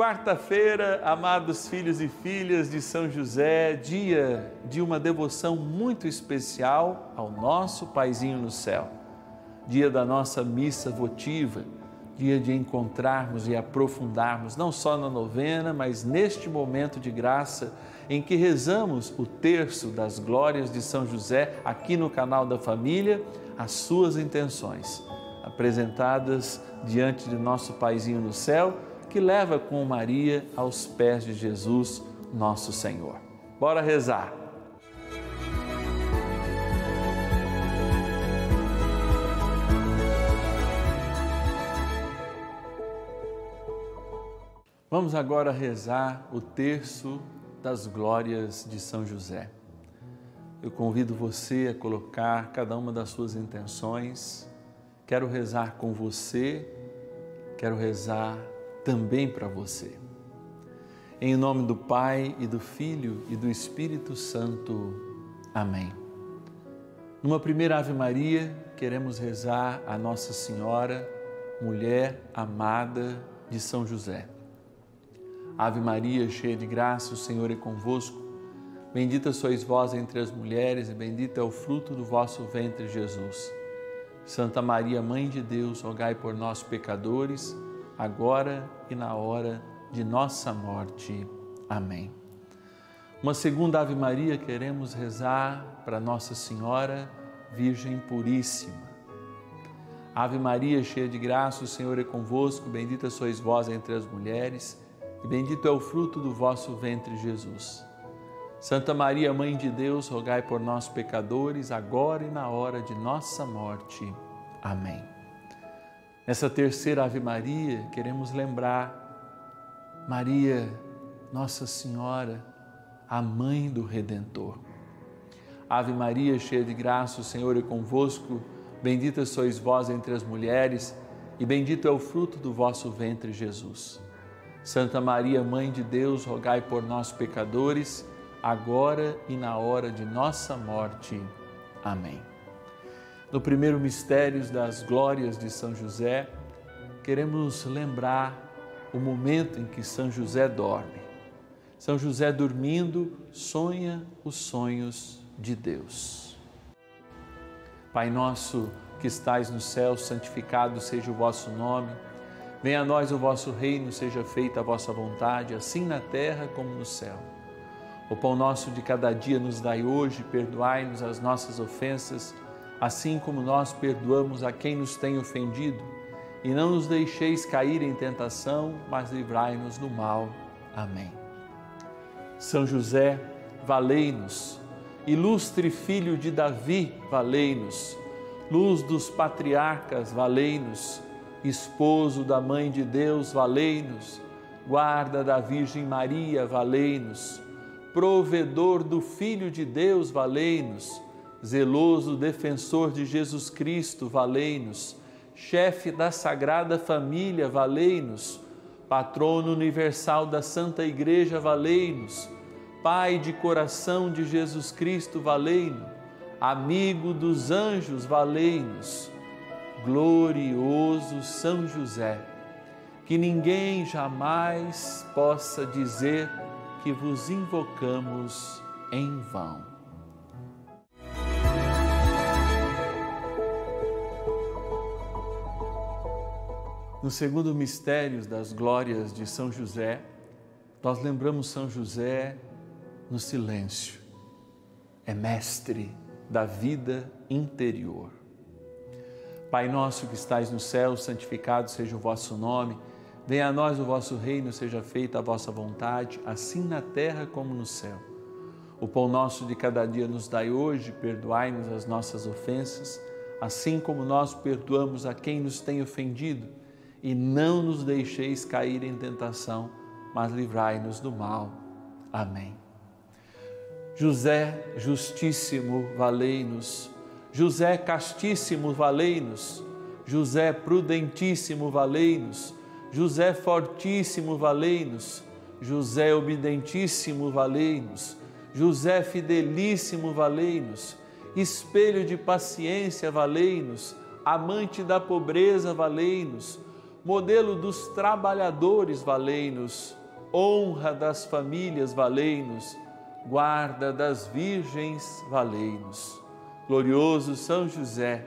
Quarta-feira, amados filhos e filhas de São José, dia de uma devoção muito especial ao nosso Paizinho no céu. Dia da nossa missa votiva, dia de encontrarmos e aprofundarmos não só na novena, mas neste momento de graça em que rezamos o terço das glórias de São José aqui no canal da família, as suas intenções apresentadas diante de nosso Paizinho no céu que leva com Maria aos pés de Jesus, nosso Senhor. Bora rezar. Vamos agora rezar o terço das glórias de São José. Eu convido você a colocar cada uma das suas intenções. Quero rezar com você, quero rezar também para você. Em nome do Pai e do Filho e do Espírito Santo. Amém. Numa primeira Ave Maria, queremos rezar a Nossa Senhora, mulher amada de São José. Ave Maria, cheia de graça, o Senhor é convosco. Bendita sois vós entre as mulheres e bendito é o fruto do vosso ventre, Jesus. Santa Maria, Mãe de Deus, rogai por nós, pecadores, agora e na hora de nossa morte. Amém. Uma segunda Ave Maria queremos rezar para Nossa Senhora, Virgem Puríssima. Ave Maria, cheia de graça, o Senhor é convosco, bendita sois vós entre as mulheres, e bendito é o fruto do vosso ventre, Jesus. Santa Maria, Mãe de Deus, rogai por nós, pecadores, agora e na hora de nossa morte. Amém. Nessa terceira Ave Maria, queremos lembrar Maria, Nossa Senhora, a mãe do Redentor. Ave Maria, cheia de graça, o Senhor é convosco. Bendita sois vós entre as mulheres, e bendito é o fruto do vosso ventre, Jesus. Santa Maria, Mãe de Deus, rogai por nós, pecadores, agora e na hora de nossa morte. Amém. No primeiro mistério das glórias de São José, queremos lembrar o momento em que São José dorme. São José dormindo sonha os sonhos de Deus. Pai nosso que estais no céu, santificado seja o vosso nome. Venha a nós o vosso reino, seja feita a vossa vontade, assim na terra como no céu. O pão nosso de cada dia nos dai hoje, perdoai-nos as nossas ofensas, assim como nós perdoamos a quem nos tem ofendido, e não nos deixeis cair em tentação, mas livrai-nos do mal. Amém. São José, valei-nos. Ilustre filho de Davi, valei-nos. Luz dos patriarcas, valei-nos. Esposo da Mãe de Deus, valei-nos. Guarda da Virgem Maria, valei-nos. Provedor do Filho de Deus, valei-nos zeloso defensor de Jesus Cristo, valei-nos. Chefe da Sagrada Família, valei-nos. Patrono universal da Santa Igreja, valei-nos. Pai de coração de Jesus Cristo, valei-nos. Amigo dos anjos, valei-nos. Glorioso São José, que ninguém jamais possa dizer que vos invocamos em vão. No segundo mistério das glórias de São José, nós lembramos São José no silêncio. É mestre da vida interior. Pai nosso que estais no céu, santificado seja o vosso nome. Venha a nós o vosso reino, seja feita a vossa vontade, assim na terra como no céu. O pão nosso de cada dia nos dai hoje, perdoai-nos as nossas ofensas, assim como nós perdoamos a quem nos tem ofendido e não nos deixeis cair em tentação, mas livrai-nos do mal. Amém. José justíssimo, valei-nos. José castíssimo, valei-nos. José prudentíssimo, valei-nos. José fortíssimo, valei-nos. José obedentíssimo, valei-nos. José fidelíssimo, valei-nos. Espelho de paciência, valei-nos. Amante da pobreza, valei-nos modelo dos trabalhadores, valei-nos, honra das famílias, valei-nos, guarda das virgens, valei-nos. Glorioso São José,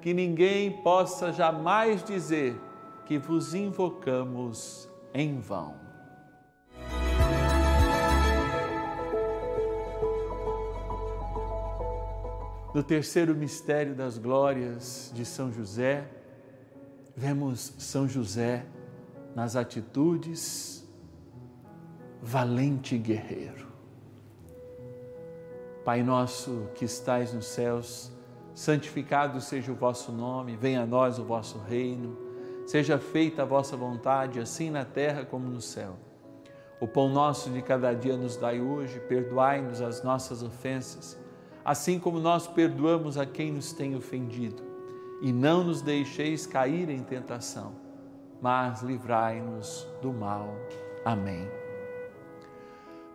que ninguém possa jamais dizer que vos invocamos em vão. No terceiro mistério das glórias de São José, vemos São José nas atitudes valente guerreiro. Pai nosso que estais nos céus, santificado seja o vosso nome, venha a nós o vosso reino, seja feita a vossa vontade, assim na terra como no céu. O pão nosso de cada dia nos dai hoje, perdoai-nos as nossas ofensas, assim como nós perdoamos a quem nos tem ofendido, e não nos deixeis cair em tentação, mas livrai-nos do mal. Amém.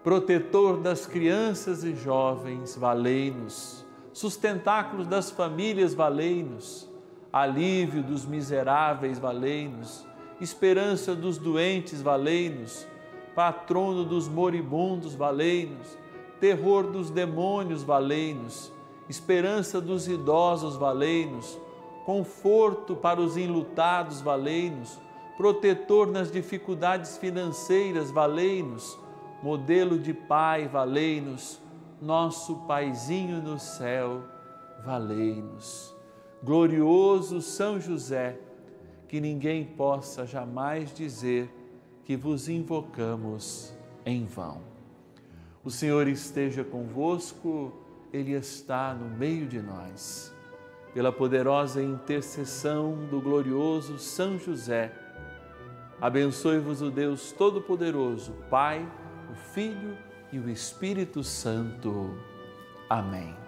Protetor das crianças e jovens, valei-nos, sustentáculos das famílias, valei-nos, alívio dos miseráveis, valei-nos, esperança dos doentes, valei-nos, patrono dos moribundos, valei-nos, terror dos demônios, valei-nos, esperança dos idosos, valei-nos, conforto para os enlutados, valei-nos, protetor nas dificuldades financeiras, valei-nos, modelo de Pai, valei-nos, nosso Paizinho no céu, valei-nos. Glorioso São José, que ninguém possa jamais dizer que vos invocamos em vão. O Senhor esteja convosco, Ele está no meio de nós. Pela poderosa intercessão do glorioso São José, abençoe-vos o Deus Todo-Poderoso, Pai, o Filho e o Espírito Santo. Amém.